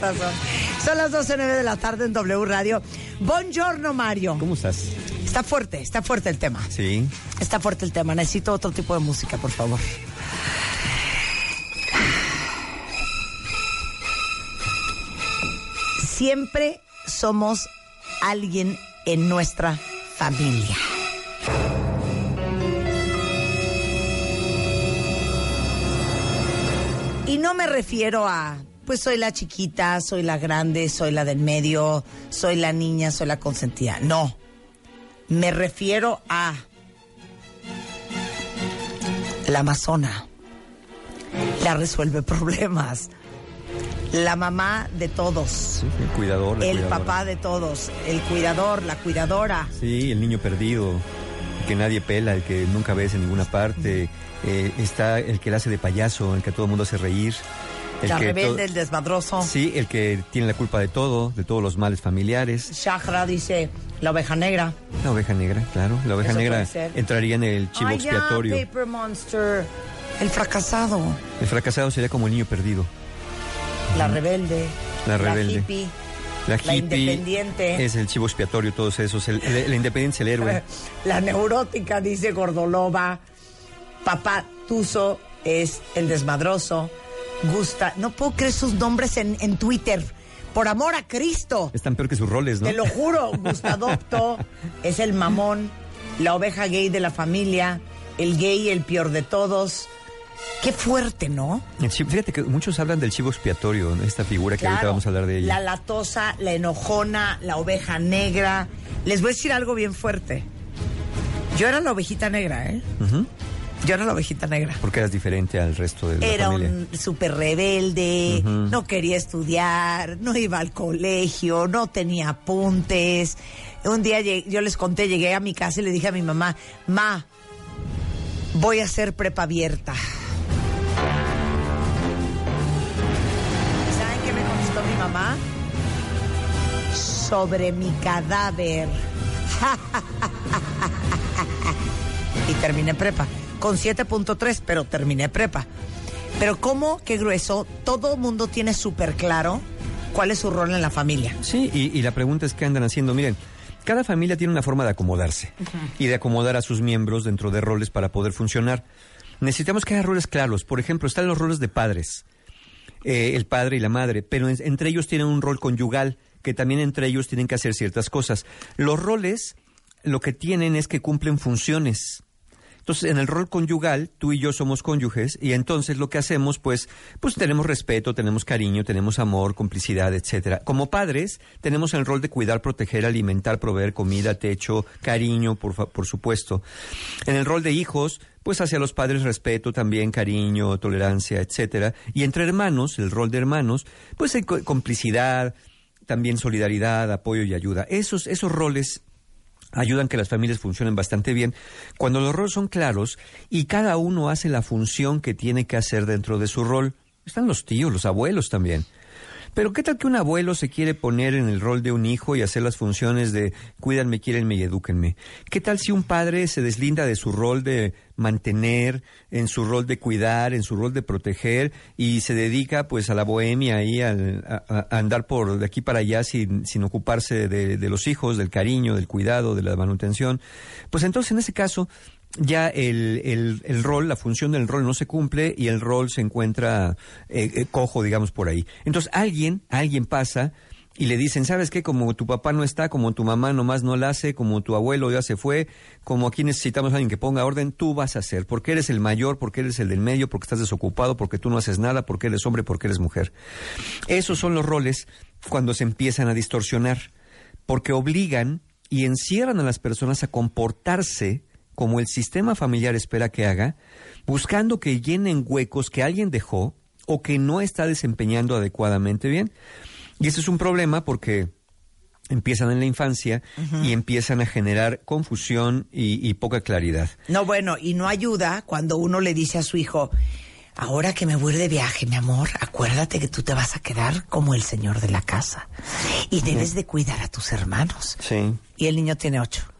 Son. Son las 12.09 de la tarde en W Radio. Buongiorno, Mario. ¿Cómo estás? Está fuerte, está fuerte el tema. Sí. Está fuerte el tema. Necesito otro tipo de música, por favor. Siempre somos alguien en nuestra familia. Y no me refiero a, pues soy la chiquita, soy la grande, soy la del medio, soy la niña, soy la consentida. No. Me refiero a la amazona. La resuelve problemas. La mamá de todos. Sí, el cuidador. el cuidadora. papá de todos. El cuidador, la cuidadora. Sí, el niño perdido, el que nadie pela, el que nunca ves en ninguna parte. Eh, está el que la hace de payaso, el que a todo el mundo hace reír. El La rebelde, el desmadroso. Sí, el que tiene la culpa de todo, de todos los males familiares. Shahra dice, la oveja negra. La oveja negra, claro. La oveja Eso negra entraría en el chivo Ay, ya, expiatorio. Paper Monster. El fracasado. El fracasado sería como el niño perdido. La rebelde. La rebelde. hippie. La La hippie independiente. es el chivo expiatorio, todos esos. El, el- la independencia es el héroe. La neurótica, dice Gordolova. Papá Tuso es el desmadroso. Gusta. No puedo creer sus nombres en, en Twitter. Por amor a Cristo. Están peor que sus roles, ¿no? Te lo juro, Gustadopto es el mamón, la oveja gay de la familia, el gay, el peor de todos. Qué fuerte, ¿no? Fíjate que muchos hablan del chivo expiatorio, esta figura que ahorita Claro, vamos a hablar de ella. La latosa, la enojona, la oveja negra. Les voy a decir algo bien fuerte. Yo era la ovejita negra, ¿eh? Ujú. Yo era la ovejita negra. Porque eras diferente al resto de la Era familia. un súper rebelde, no quería estudiar, no iba al colegio, no tenía apuntes. Un día llegué- yo les conté, llegué a mi casa y le dije a mi mamá, ma, voy a hacer prepa abierta. ¿Y ¿Saben qué me contestó mi mamá? Sobre mi cadáver. y terminé prepa. Con 7.3, pero terminé prepa. Pero ¿cómo? Qué grueso. Todo mundo tiene súper claro cuál es su rol en la familia. Sí, y, y la pregunta es qué andan haciendo. Miren, cada familia tiene una forma de acomodarse y de acomodar a sus miembros dentro de roles para poder funcionar. Necesitamos que haya roles claros. Por ejemplo, están los roles de padres, eh, el padre y la madre, pero en- entre ellos tienen un rol conyugal, que también entre ellos tienen que hacer ciertas cosas. Los roles lo que tienen es que cumplen funciones. Entonces, en el rol conyugal, tú y yo somos cónyuges y entonces lo que hacemos, pues, pues tenemos respeto, tenemos cariño, tenemos amor, complicidad, etcétera. Como padres, tenemos el rol de cuidar, proteger, alimentar, proveer comida, techo, cariño, por, por supuesto. En el rol de hijos, pues hacia los padres respeto también, cariño, tolerancia, etcétera. Y entre hermanos, el rol de hermanos, pues hay co- complicidad, también solidaridad, apoyo y ayuda. Esos, esos roles ayudan que las familias funcionen bastante bien cuando los roles son claros y cada uno hace la función que tiene que hacer dentro de su rol. Están los tíos, los abuelos también. Pero ¿qué tal que un abuelo se quiere poner en el rol de un hijo y hacer las funciones de cuídanme, quiérenme y edúquenme? ¿Qué tal si un padre se deslinda de su rol de mantener, en su rol de cuidar, en su rol de proteger y se dedica pues a la bohemia y a, a andar por de aquí para allá sin, sin ocuparse de, de los hijos, del cariño, del cuidado, de la manutención? Pues entonces en ese caso ya el, el, el rol, la función del rol no se cumple y el rol se encuentra eh, eh, cojo, digamos, por ahí. Entonces alguien, alguien pasa y le dicen, ¿sabes qué? Como tu papá no está, como tu mamá nomás no la hace, como tu abuelo ya se fue, como aquí necesitamos a alguien que ponga orden, tú vas a hacer, porque eres el mayor, porque eres el del medio, porque estás desocupado, porque tú no haces nada, porque eres hombre, porque eres mujer. Esos son los roles cuando se empiezan a distorsionar, porque obligan y encierran a las personas a comportarse como el sistema familiar espera que haga, buscando que llenen huecos que alguien dejó o que no está desempeñando adecuadamente bien. Y ese es un problema porque empiezan en la infancia y empiezan a generar confusión y, y poca claridad. No, bueno, y no ayuda cuando uno le dice a su hijo, ahora que me voy de viaje, mi amor, acuérdate que tú te vas a quedar como el señor de la casa y debes de cuidar a tus hermanos. Sí. Y el niño tiene ocho.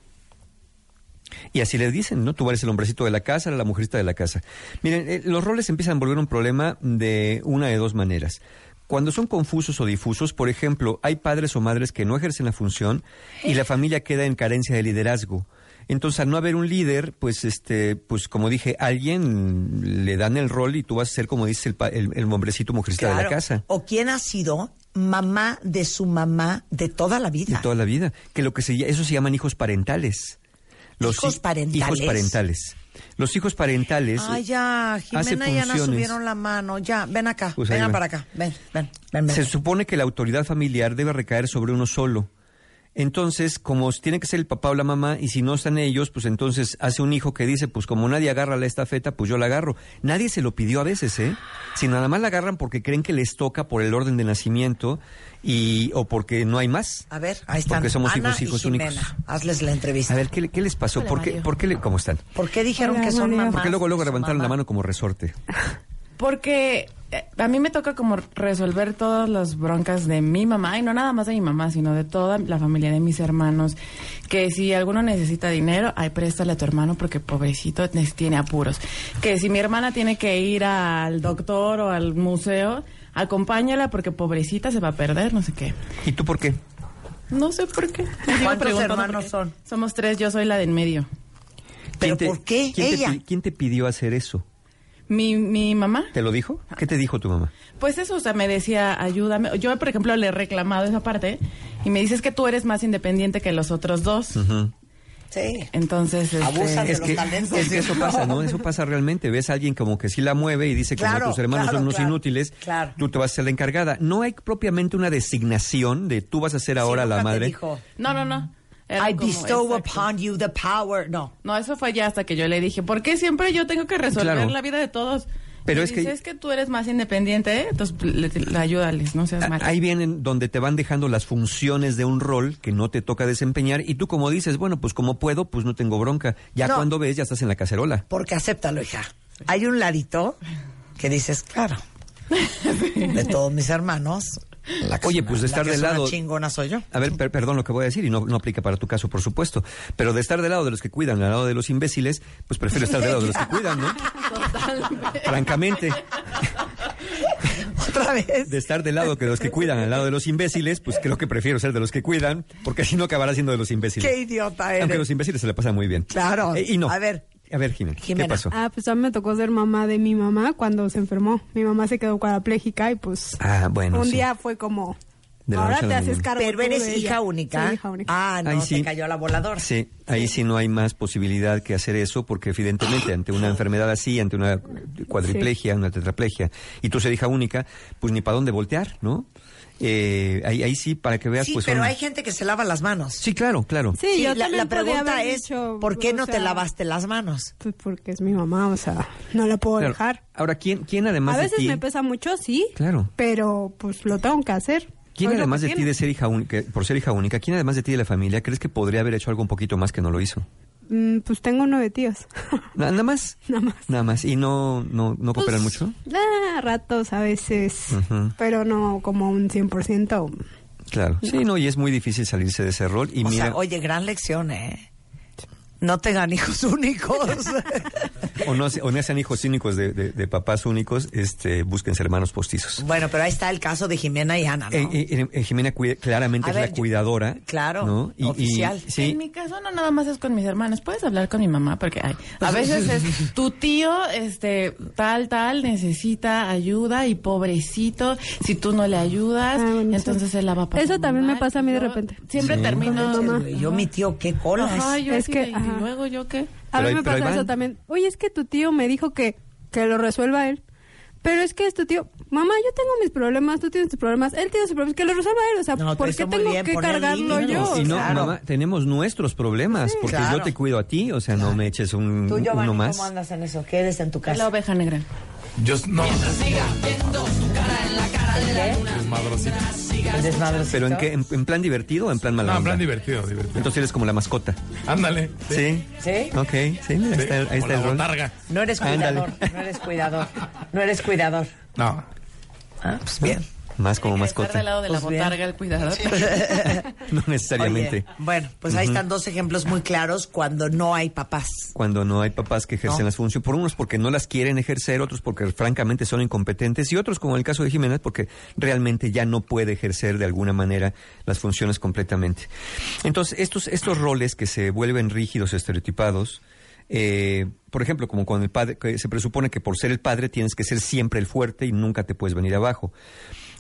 Y así le dicen, ¿no? Tú eres el hombrecito de la casa, la mujerita de la casa. Miren, eh, los roles empiezan a volver un problema de una de dos maneras. Cuando son confusos o difusos, por ejemplo, hay padres o madres que no ejercen la función y la familia queda en carencia de liderazgo. Entonces, al no haber un líder, pues, este, pues, como dije, alguien le dan el rol y tú vas a ser, como dice el, el, el hombrecito mujercita de la casa. O quién ha sido mamá de su mamá de toda la vida. de toda la vida. Que lo que se eso se llaman hijos parentales. ¿Hijos hi- parentales? Hijos parentales. Los hijos parentales. Ay, ya, Jimena y Ana subieron la mano. Ya, ven acá, Pues vengan ven. para acá. Ven, ven, ven, ven. Se supone que la autoridad familiar debe recaer sobre uno solo. Entonces, como tiene que ser el papá o la mamá, y si no están ellos, pues entonces hace un hijo que dice, pues como nadie agarra la estafeta, pues yo la agarro. Nadie se lo pidió a veces, ¿eh? Si nada más la agarran porque creen que les toca por el orden de nacimiento y o porque no hay más. A ver, ahí están. Porque somos Ana hijos, hijos y Jimena. únicos. Hazles la entrevista. A ver, ¿qué, le- qué les pasó? Hola, ¿Por qué, por qué le- ¿Cómo están? ¿Por qué dijeron Hola, que son mamás? Porque luego, luego levantaron la mano como resorte. Porque eh, a mí me toca como resolver todas las broncas de mi mamá, y no nada más de mi mamá, sino de toda la familia de mis hermanos. Que si alguno necesita dinero, ay, préstale a tu hermano porque pobrecito ne- tiene apuros. Que si mi hermana tiene que ir al doctor o al museo, acompáñala porque pobrecita se va a perder, no sé qué. ¿Y tú por qué? No sé por qué. ¿Cuántos hermanos son? Somos tres, yo soy la de en medio. ¿Pero ¿Quién te- por qué quién ella? ¿Quién te pidió hacer eso? Mi, mi mamá. ¿Te lo dijo? ¿Qué te dijo tu mamá? Pues eso, o sea, me decía, ayúdame. Yo, por ejemplo, le he reclamado esa parte y me dices que tú eres más independiente que los otros dos. Sí. Entonces, este, Abusan de Es los que, talentos es que eso pasa, ¿no? Eso pasa realmente. Ves a alguien como que sí la mueve y dice, Claro, como tus hermanos claro, son unos claro, inútiles, claro. tú te vas a ser la encargada. No hay propiamente una designación de tú vas a ser ahora Sí, la madre. dijo, No, no, no. Era I bestow exacto. upon you the power. No. No, eso fue ya hasta que yo le dije, ¿por qué siempre yo tengo que resolver Claro. la vida de todos? Pero Y es que- dice, es que tú eres más independiente, ¿eh? entonces le, le- ayúdales, no seas A- mal. Ahí vienen donde te van dejando las funciones de un rol que no te toca desempeñar y tú como dices, bueno, pues como puedo, pues no tengo bronca. Ya No. cuando ves, ya estás en la cacerola. Porque acéptalo, hija. Hay un ladito que dices, claro, de todos mis hermanos. La Oye, es pues de estar la que del es una lado- chingona soy yo. A ver, per- perdón lo que voy a decir y no, no aplica para tu caso, por supuesto. Pero de estar del lado de los que cuidan, al lado de los imbéciles, pues prefiero estar del lado de los que cuidan, ¿no? Francamente, Otra vez. de estar del lado que los que cuidan, al lado de los imbéciles, pues creo que prefiero ser de los que cuidan, porque si no acabará siendo de los imbéciles. Qué idiota eres. Aunque los imbéciles se le pasan muy bien. Claro. Eh, y no. A ver. A ver, Jimena, Jimena. ¿qué pasó? Ah, pues a mí me tocó ser mamá de mi mamá cuando se enfermó. Mi mamá se quedó cuadraplégica y pues Ah, bueno, un sí. día fue como, De la ahora noche a te la haces mañana. cargo Pero eres de hija ella". única. Soy hija única. Ah, no, Ahí te cayó la voladora. Sí, ahí sí no hay más posibilidad que hacer eso, porque evidentemente ante una enfermedad así, ante una cuadriplegia, una tetraplegia, y tú ser hija única, pues ni para dónde voltear, ¿no? Eh, ahí, ahí sí, para que veas, Sí, pues pero son- hay gente que se lava las manos. Sí, claro, claro. Sí, Sí, yo la, también la pregunta haber es, dicho, ¿por qué no te lavaste las manos? Pues porque es mi mamá, o sea, no la puedo Claro. dejar. Ahora, ¿quién, quién además A veces de ti... me pesa mucho, sí. Claro. Pero pues lo tengo que hacer. ¿Quién Soy además de ti de ser hija única, por ser hija única, quién además de ti de la familia crees que podría haber hecho algo un poquito más que no lo hizo? Mm, pues tengo nueve tíos. Na- Nada más. Nada más. Nada más. ¿Y no, no, no cooperan Pues, mucho? ah, ratos a veces, pero no como un 100%. Claro. Sí, no, y es muy difícil salirse de ese rol. Y o mira, sea, oye, gran lección, ¿eh? No tengan hijos únicos. o, no, se- o no sean hijos únicos de, de- de papás únicos, este, búsquense hermanos postizos. bueno, pero ahí está el caso de Jimena y Ana, ¿no? Eh, eh, eh, Jimena cuida- claramente A es ver, la yo- cuidadora. claro, ¿no? Y- y- oficial. En mi caso no nada más es con mis hermanos, puedes hablar con mi mamá porque ay, a veces es tu tío, este, tal, tal, necesita ayuda y pobrecito, si tú no le ayudas, Ah, bueno, entonces sí. él la va a pasar Eso también me pasa a mí de repente. Siempre Sí. termino... Yo, mi tío, qué colas. Ajá, yo Es que, ¿y ajá. luego yo qué? A mí me pasa eso van. también. Oye, es que tu tío me dijo que, que lo resuelva él. Pero es que es tu tío, mamá, yo tengo mis problemas, tú tienes tus problemas, él tiene sus problemas, que lo resuelva él. O sea, No, ¿por qué tengo bien que cargarlo yo? y no, claro. mamá, tenemos nuestros problemas, porque claro. yo te cuido a ti, o sea, no me eches un, Tú, Giovanni, uno más. ¿cómo andas en eso? ¿Qué eres en tu La casa? oveja negra. Yo no. ¿Qué? Madrosita. ¿El desmadrocito? ¿Pero en qué? ¿En, en plan divertido o en plan mala No, en onda? plan divertido, divertido. Entonces eres como la mascota. Ándale. ¿Sí? ¿Sí? Ok, sí, mira, ahí está, el- ahí Con está la el rol. botarga. No eres Ándale. cuidador, no eres cuidador, no eres cuidador. No. Ah, pues bien. Más como mascota. del lado de la Pues botarga el cuidador. No necesariamente. Oye, bueno, pues ahí están dos ejemplos muy claros cuando no hay papás. Cuando no hay papás que ejercen No. las funciones, por unos porque no las quieren ejercer, otros porque francamente son incompetentes y otros, como en el caso de Jiménez, porque realmente ya no puede ejercer de alguna manera las funciones completamente. Entonces, estos, estos roles que se vuelven rígidos, estereotipados, eh, por ejemplo, como con el padre, que se presupone que por ser el padre tienes que ser siempre el fuerte y nunca te puedes venir abajo.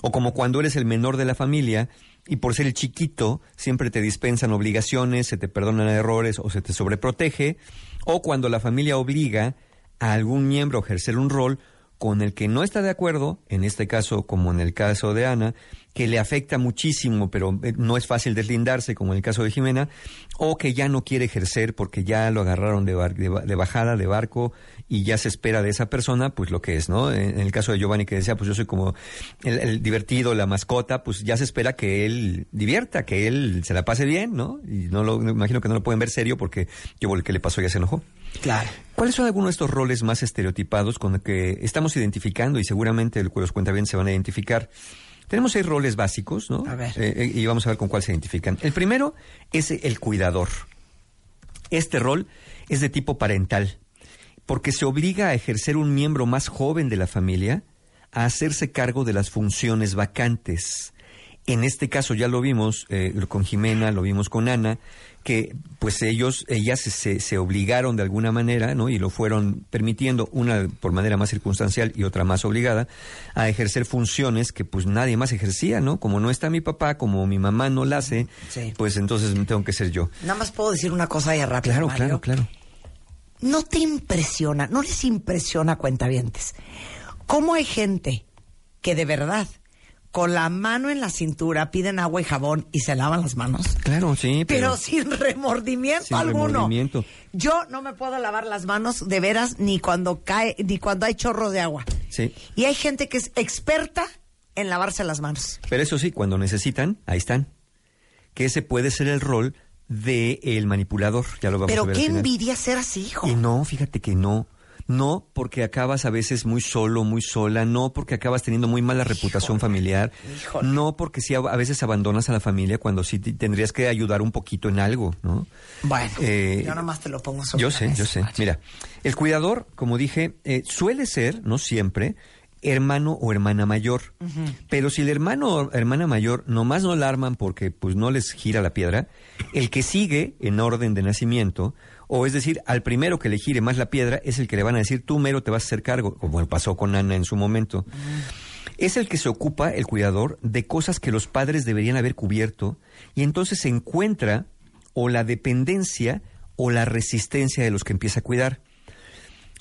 O como cuando eres el menor de la familia y por ser el chiquito siempre te dispensan obligaciones, se te perdonan errores o se te sobreprotege. O cuando la familia obliga a algún miembro a ejercer un rol con el que no está de acuerdo, en este caso como en el caso de Ana, que le afecta muchísimo, pero eh, no es fácil deslindarse, como en el caso de Jimena, o que ya no quiere ejercer porque ya lo agarraron de, bar- de ba- de bajada, de barco, y ya se espera de esa persona, pues lo que es, ¿no? En, en el caso de Giovanni que decía, pues yo soy como el, el divertido, la mascota, pues ya se espera que él divierta, que él se la pase bien, ¿no? Y no lo, me imagino que no lo pueden ver serio porque yo el que le pasó ya se enojó. Claro. ¿Cuáles son algunos de estos roles más estereotipados con los que estamos identificando y seguramente el los cuentavientes se van a identificar? Tenemos seis roles básicos, ¿no? A ver. Eh, eh, y vamos a ver con cuál se identifican. El primero es el cuidador. Este rol es de tipo parental, porque se obliga a ejercer un miembro más joven de la familia a hacerse cargo de las funciones vacantes. En este caso ya lo vimos eh, con Jimena, lo vimos con Ana, que pues ellos, ellas se, se, obligaron de alguna manera, ¿no? Y lo fueron permitiendo, una por manera más circunstancial y otra más obligada, a ejercer funciones que pues nadie más ejercía, ¿no? Como no está mi papá, como mi mamá no la hace, Sí. pues entonces tengo que ser yo. Nada más puedo decir una cosa ya rápido. Claro, Mario. claro, claro. ¿No te impresiona, no les impresiona, cuentavientes, cómo hay gente que de verdad, con la mano en la cintura, piden agua y jabón y se lavan las manos? Claro, sí, Pero, pero, sin remordimiento Sin alguno. remordimiento. Yo no me puedo lavar las manos de veras ni cuando cae, ni cuando hay chorro de agua. sí. Y hay gente que es experta en lavarse las manos. Pero eso sí, cuando necesitan, ahí están. Que ese puede ser el rol de el manipulador, ya lo vamos a Pero ver. qué al final. envidia ser así, hijo. Y no, fíjate que no. No porque acabas a veces muy solo, muy sola, no porque acabas teniendo muy mala reputación familiar, híjole. no porque sí a a veces abandonas a la familia cuando sí te- tendrías que ayudar un poquito en algo, ¿no? Bueno, Eh, yo nomás te lo pongo sobre Yo sé, yo sé. Mira, el cuidador, como dije, eh, suele ser, no siempre, hermano o hermana mayor. Pero si el hermano o hermana mayor nomás no la arman porque pues no les gira la piedra, el que sigue en orden de nacimiento, o es decir, al primero que le gire más la piedra, es el que le van a decir, tú mero te vas a hacer cargo, como pasó con Ana en su momento. Es el que se ocupa, el cuidador, de cosas que los padres deberían haber cubierto, y entonces se encuentra o la dependencia o la resistencia de los que empieza a cuidar.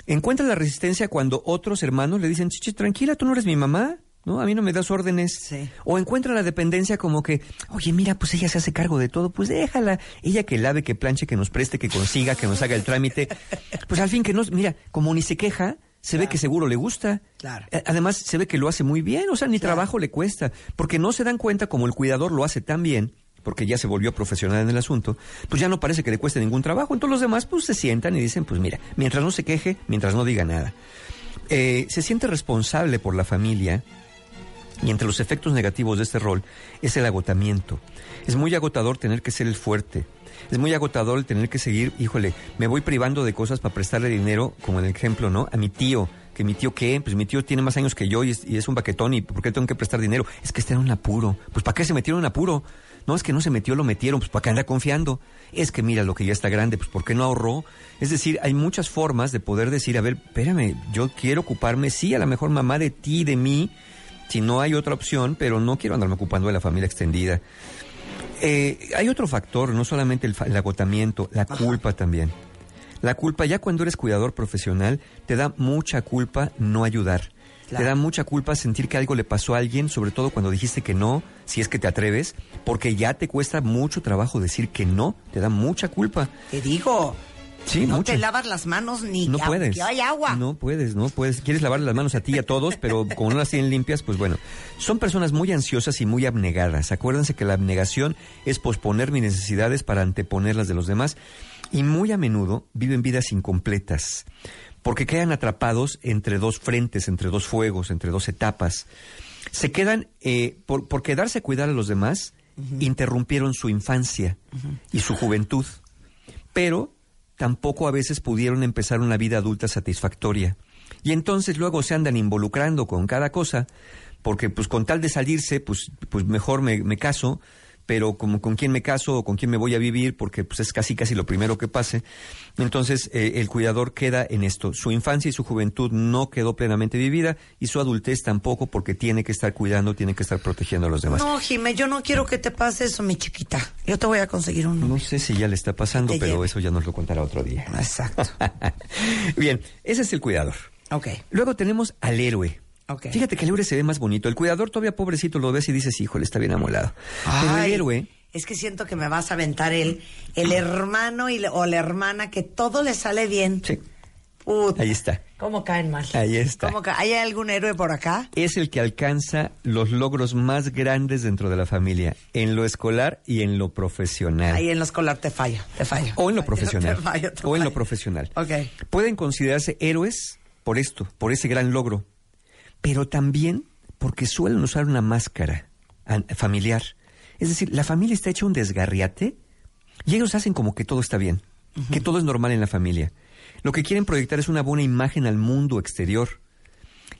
Encuentra la resistencia cuando otros hermanos le dicen, chichi, tranquila, tú no eres mi mamá, ¿no? A mí no me das órdenes. Sí. O encuentra la dependencia como que, oye, mira, pues ella se hace cargo de todo, pues déjala. Ella que lave, que planche, que nos preste, que consiga, que nos haga el trámite. Pues al fin que no, mira, como ni se queja, se ve que seguro le gusta. Claro. Además, se ve que lo hace muy bien, o sea, ni trabajo le cuesta, porque no se dan cuenta como el cuidador lo hace tan bien, porque ya se volvió profesional en el asunto, pues ya no parece que le cueste ningún trabajo. Entonces los demás pues se sientan y dicen, pues mira, mientras no se queje, mientras no diga nada. Eh, se siente responsable por la familia y entre los efectos negativos de este rol es el agotamiento. Es muy agotador tener que ser el fuerte. Es muy agotador el tener que seguir, híjole, me voy privando de cosas para prestarle dinero, como en el ejemplo, ¿no? A mi tío, que mi tío qué, pues mi tío tiene más años que yo y es, y es un baquetón y ¿por qué tengo que prestar dinero? Es que está en un apuro. Pues ¿para qué se metieron en apuro? No, es que no se metió, lo metieron, pues ¿para qué anda confiando? Es que mira, lo que ya está grande, pues ¿por qué no ahorró? Es decir, hay muchas formas de poder decir, a ver, espérame, yo quiero ocuparme, sí, a la mejor mamá de ti, de mí, si no hay otra opción, pero no quiero andarme ocupando de la familia extendida. Eh, hay otro factor, no solamente el, el agotamiento, la culpa también. La culpa, ya cuando eres cuidador profesional, te da mucha culpa no ayudar. Claro. Te da mucha culpa sentir que algo le pasó a alguien, sobre todo cuando dijiste que no, si es que te atreves, porque ya te cuesta mucho trabajo decir que no, te da mucha culpa. Te digo, Sí, no te lavas las manos ni No puedes. hay agua. No puedes, no puedes. Quieres lavarle las manos a ti y a todos, pero como no las tienen limpias, pues bueno. Son personas muy ansiosas y muy abnegadas. Acuérdense que la abnegación es posponer mis necesidades para anteponer las de los demás. Y muy a menudo viven vidas incompletas, porque quedan atrapados entre dos frentes, entre dos fuegos, entre dos etapas. Se quedan, eh, por, por quedarse a cuidar a los demás, interrumpieron su infancia y su juventud, pero tampoco a veces pudieron empezar una vida adulta satisfactoria. Y entonces luego se andan involucrando con cada cosa, porque pues con tal de salirse, pues, pues mejor me, me caso, pero como con quién me caso o con quién me voy a vivir, porque pues es casi casi lo primero que pase. Entonces eh, el cuidador queda en esto. Su infancia y su juventud no quedó plenamente vivida y su adultez tampoco, porque tiene que estar cuidando, tiene que estar protegiendo a los demás. No, Jimé, yo no quiero que te pase eso, mi chiquita. Yo te voy a conseguir uno. No sé si ya le está pasando, Te pero lleve. eso ya nos lo contará otro día. Exacto. Bien, ese es el cuidador. Ok. Luego tenemos al héroe. Fíjate que el héroe se ve más bonito. El cuidador todavía pobrecito lo ves y dices, híjole, está bien amolado. Pero el héroe, Es que siento que me vas a aventar el, el hermano y, le- o la hermana que todo le sale bien. sí, Puta, ahí está. ¿Cómo caen mal? Ahí está. ¿Cómo ¿Hay algún héroe por acá? Es el que alcanza los logros más grandes dentro de la familia, en lo escolar y en lo profesional. Ahí en lo escolar te fallo, te fallo. O en lo Te profesional. fallo, te o en lo fallo. profesional. Ok. Pueden considerarse héroes por esto, por ese gran logro, pero también porque suelen usar una máscara familiar. Es decir, la familia está hecha un desgarriate y ellos hacen como que todo está bien, que todo es normal en la familia. Lo que quieren proyectar es una buena imagen al mundo exterior.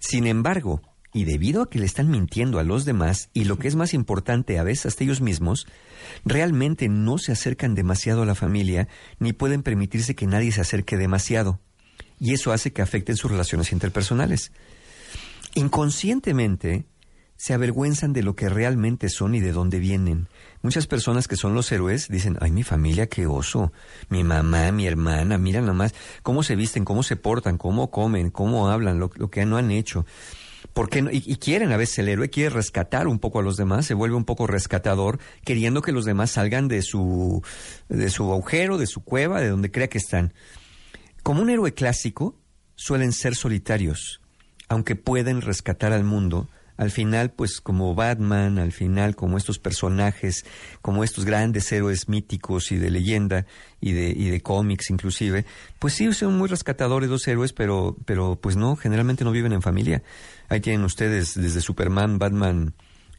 Sin embargo, y debido a que le están mintiendo a los demás, y lo que es más importante, a veces hasta ellos mismos, realmente no se acercan demasiado a la familia, ni pueden permitirse que nadie se acerque demasiado. Y eso hace que afecten sus relaciones interpersonales. Inconscientemente, se avergüenzan de lo que realmente son y de dónde vienen. Muchas personas que son los héroes dicen, ay, mi familia, qué oso, mi mamá, mi hermana, mira nomás cómo se visten, cómo se portan, cómo comen, cómo hablan, lo, que no han hecho. ¿Por qué no? y, y quieren a veces el héroe, quiere rescatar un poco a los demás, se vuelve un poco rescatador, queriendo que los demás salgan de su, de su agujero, de su cueva, de donde crea que están. Como un héroe clásico, suelen ser solitarios, aunque pueden rescatar al mundo. Al final, pues como Batman, al final como estos personajes, como estos grandes héroes míticos y de leyenda y de, y de cómics inclusive, pues sí son muy rescatadores los héroes, pero, pero pues no, generalmente no viven en familia. Ahí tienen ustedes desde Superman, Batman,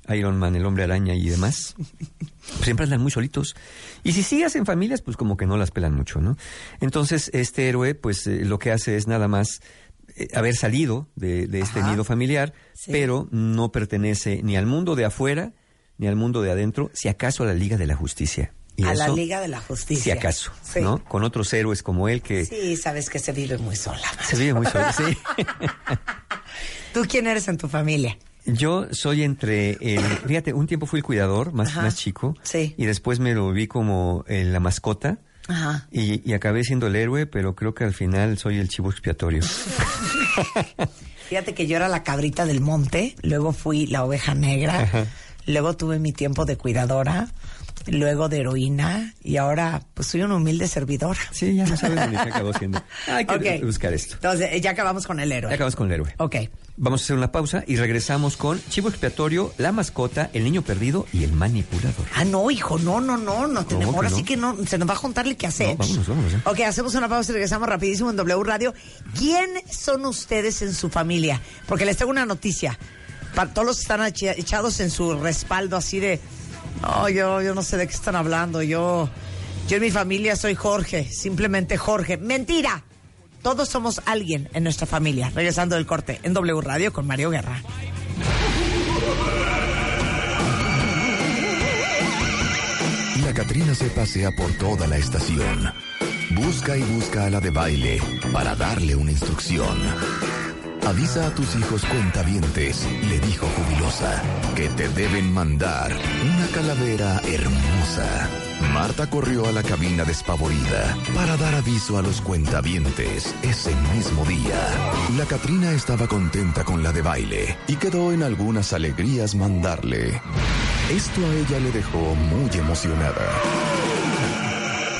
Iron Man, el hombre araña y demás. Siempre andan muy solitos. Y si sí hacen familias, pues como que no las pelan mucho, ¿no? Entonces, este héroe, pues eh, lo que hace es nada más eh, haber salido de, de este Ajá. nido familiar, Sí. pero no pertenece ni al mundo de afuera, ni al mundo de adentro, si acaso a la Liga de la Justicia. Y a la Liga de la Justicia. Si acaso, Sí. ¿no? Con otros héroes como él que Sí, sabes que se vive muy sola. se vive muy solo. Sí. ¿Tú quién eres en tu familia? Yo soy entre el, fíjate, un tiempo fui el cuidador, más, Ajá. más chico, Sí. y después me lo vi como eh, la mascota, Ajá. y, y acabé siendo el héroe, pero creo que al final soy el chivo expiatorio. Fíjate que yo era la cabrita del monte, luego fui la oveja negra, luego tuve mi tiempo de cuidadora, luego de heroína y ahora pues soy una humilde servidora. Sí, ya no sabes ni qué acabó siendo. Hay que buscar esto. Entonces, ya acabamos con el héroe. Ya acabamos con el héroe. Ok. Vamos a hacer una pausa y regresamos con Chivo Expiatorio, la mascota, el niño perdido y el manipulador. Ah, no, hijo, no, no, no, no tenemos. que Ahora no? sí que no, se nos va a juntarle qué hacer. No, vámonos, vámonos, ya. Ok, hacemos una pausa y regresamos rapidísimo en W Radio. ¿Quién son ustedes en su familia? Porque les tengo una noticia. Para todos los que están echa- echados en su respaldo así de, no, yo, yo no sé de qué están hablando. Yo, yo en mi familia soy Jorge, simplemente Jorge. Mentira. Todos somos alguien en nuestra familia. Regresando del corte en W Radio con Mario Guerra. La Catrina se pasea por toda la estación. Busca y busca a la de baile para darle una instrucción. Avisa a tus hijos cuentavientes, le dijo jubilosa, que te deben mandar una calavera hermosa. Marta corrió a la cabina despavorida para dar aviso a los cuentavientes ese mismo día. La Catrina estaba contenta con la de baile y quedó en algunas alegrías mandarle. Esto a ella le dejó muy emocionada.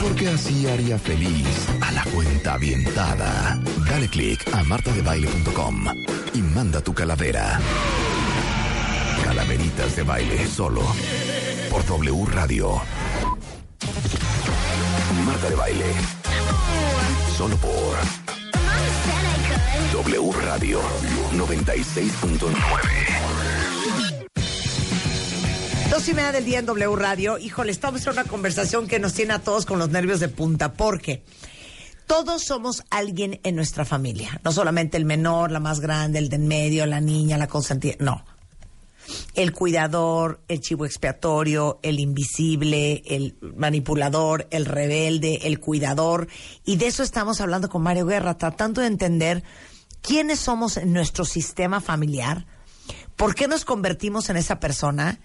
Porque así haría feliz a la cuenta avientada. Dale click a martadebaile.com y manda tu calavera. Calaveritas de baile solo por W Radio. Marta de baile. Solo por W Radio 96.9. Dos y media del día en W Radio. Híjole, estamos en una conversación que nos tiene a todos con los nervios de punta. porque Todos somos alguien en nuestra familia. No solamente el menor, la más grande, el de en medio, la niña, la consentida. No. El cuidador, el chivo expiatorio, el invisible, el manipulador, el rebelde, el cuidador. Y de eso estamos hablando con Mario Guerra, tratando de entender quiénes somos en nuestro sistema familiar, por qué nos convertimos en esa persona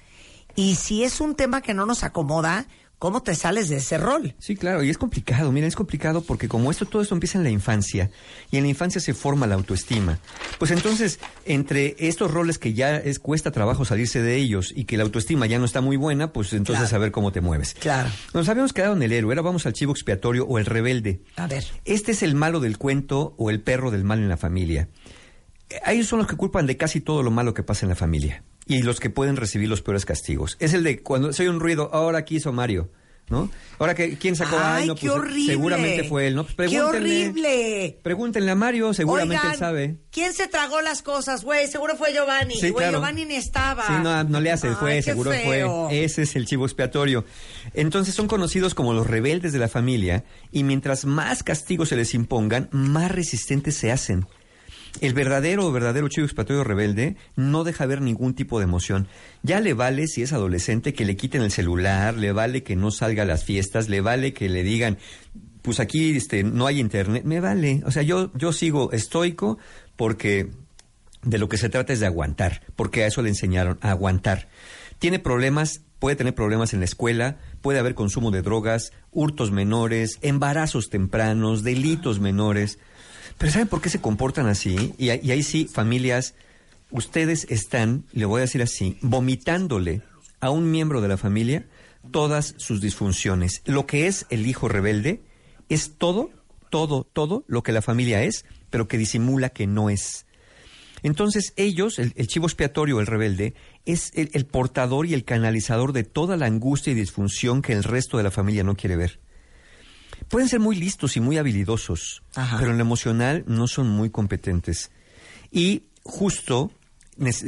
y si es un tema que no nos acomoda, ¿cómo te sales de ese rol? Sí, claro, y es complicado, mira, es complicado porque como esto, todo esto empieza en la infancia, y en la infancia se forma la autoestima. Pues entonces, entre estos roles que ya es cuesta trabajo salirse de ellos y que la autoestima ya no está muy buena, pues entonces Claro. a ver cómo te mueves. Claro. Nos habíamos quedado en el héroe, ahora vamos al chivo expiatorio o el rebelde. A ver. Este es el malo del cuento o el perro del mal en la familia. Ellos son los que culpan de casi todo lo malo que pasa en la familia y los que pueden recibir los peores castigos. Es el de cuando se oye un ruido, ahora aquí hizo Mario, ¿no? Ahora que quién sacó, ¡Ay, no, qué pues, horrible! seguramente fue él, ¿no? Pues ¡Qué pregúntenle. horrible! Pregúntenle a Mario, seguramente Oigan, él sabe. ¿Quién se tragó las cosas, güey? Seguro fue Giovanni. Sí, Güey, claro. Giovanni ni estaba. Sí, no, no le hace, fue, qué seguro feo. fue. Ese es el chivo expiatorio. Entonces son conocidos como los rebeldes de la familia y mientras más castigos se les impongan, más resistentes se hacen. El verdadero verdadero chivo expiatorio rebelde no deja ver ningún tipo de emoción. Ya le vale si es adolescente que le quiten el celular, le vale que no salga a las fiestas, le vale que le digan, pues aquí este, no hay internet, me vale. O sea, yo, yo sigo estoico porque de lo que se trata es de aguantar, porque a eso le enseñaron, a aguantar. Tiene problemas, puede tener problemas en la escuela, puede haber consumo de drogas, hurtos menores, embarazos tempranos, delitos menores. Pero ¿saben por qué se comportan así? Y, ahí- sí, familias, ustedes están, le voy a decir así, vomitándole a un miembro de la familia todas sus disfunciones. Lo que es el hijo rebelde es todo, todo, todo lo que la familia es, pero que disimula que no es. Entonces ellos, el, chivo expiatorio, el rebelde, es el portador y el canalizador de toda la angustia y disfunción que el resto de la familia no quiere ver. Pueden ser muy listos y muy habilidosos, Ajá. pero en lo emocional no son muy competentes. Y justo,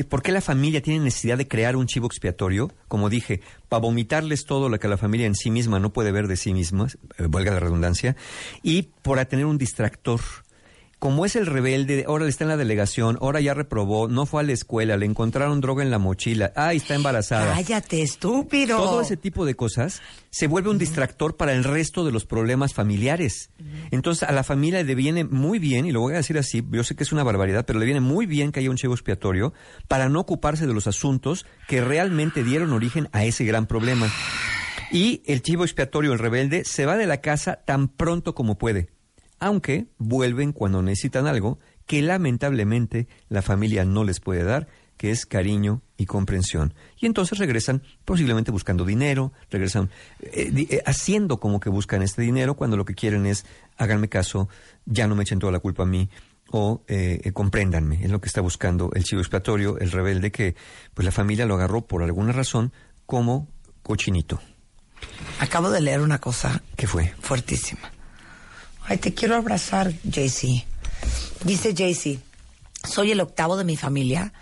¿por qué la familia tiene necesidad de crear un chivo expiatorio? Como dije, para vomitarles todo lo que la familia en sí misma no puede ver de sí misma, eh, valga la redundancia, y para tener un distractor. Como es el rebelde, ahora está en la delegación, ahora ya reprobó, no fue a la escuela, le encontraron droga en la mochila, ah, está embarazada. Cállate, estúpido. Todo ese tipo de cosas se vuelve un distractor para el resto de los problemas familiares. Entonces, a la familia le viene muy bien, y lo voy a decir así, yo sé que es una barbaridad, pero le viene muy bien que haya un chivo expiatorio para no ocuparse de los asuntos que realmente dieron origen a ese gran problema. Y el chivo expiatorio, el rebelde, se va de la casa tan pronto como puede, aunque vuelven cuando necesitan algo que lamentablemente la familia no les puede dar, que es cariño y comprensión. Y entonces regresan posiblemente buscando dinero, regresan eh, eh, haciendo como que buscan este dinero cuando lo que quieren es háganme caso, ya no me echen toda la culpa a mí o eh, eh, compréndanme. Es lo que está buscando el chivo expiatorio, el rebelde que pues la familia lo agarró por alguna razón como cochinito. Acabo de leer una cosa ¿Qué fue? fuertísima. Ay, te quiero abrazar, JC. Dice JC, soy el octavo de mi familia.